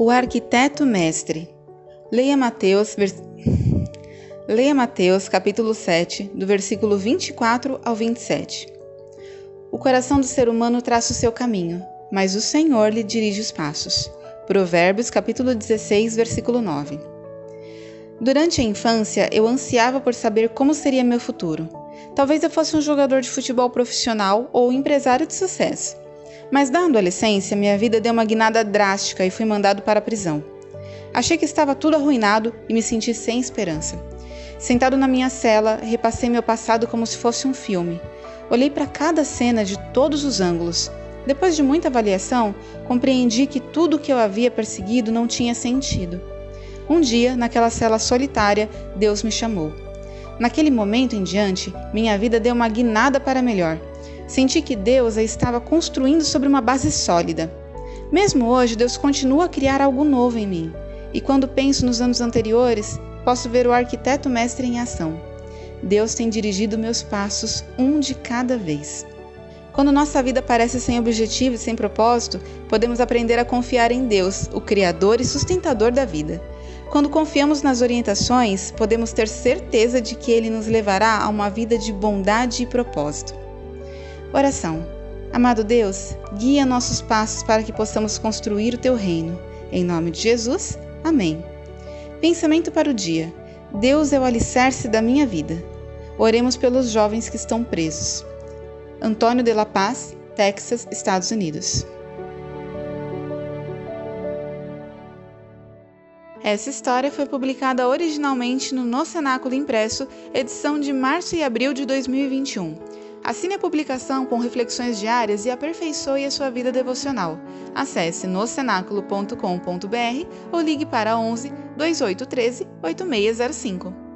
O arquiteto mestre. Leia Mateus, vers... Leia Mateus, capítulo 7, do versículo 24 ao 27. O coração do ser humano traça o seu caminho, mas o Senhor lhe dirige os passos. Provérbios, capítulo 16, versículo 9. Durante a infância, eu ansiava por saber como seria meu futuro. Talvez eu fosse um jogador de futebol profissional ou empresário de sucesso. Mas na adolescência, minha vida deu uma guinada drástica e fui mandado para a prisão. Achei que estava tudo arruinado e me senti sem esperança. Sentado na minha cela, repassei meu passado como se fosse um filme. Olhei para cada cena de todos os ângulos. Depois de muita avaliação, compreendi que tudo o que eu havia perseguido não tinha sentido. Um dia, naquela cela solitária, Deus me chamou. Naquele momento em diante, minha vida deu uma guinada para melhor. Senti que Deus a estava construindo sobre uma base sólida. Mesmo hoje, Deus continua a criar algo novo em mim. E quando penso nos anos anteriores, posso ver o arquiteto mestre em ação. Deus tem dirigido meus passos um de cada vez. Quando nossa vida parece sem objetivo e sem propósito, podemos aprender a confiar em Deus, o Criador e sustentador da vida. Quando confiamos nas orientações, podemos ter certeza de que Ele nos levará a uma vida de bondade e propósito. Oração. Amado Deus, guia nossos passos para que possamos construir o teu reino. Em nome de Jesus, amém. Pensamento para o dia. Deus é o alicerce da minha vida. Oremos pelos jovens que estão presos. Antônio de La Paz, Texas, Estados Unidos. Essa história foi publicada originalmente no No Cenáculo Impresso, edição de março e abril de 2021. Assine a publicação com reflexões diárias e aperfeiçoe a sua vida devocional. Acesse nocenáculo.com.br ou ligue para 11 2813 8605.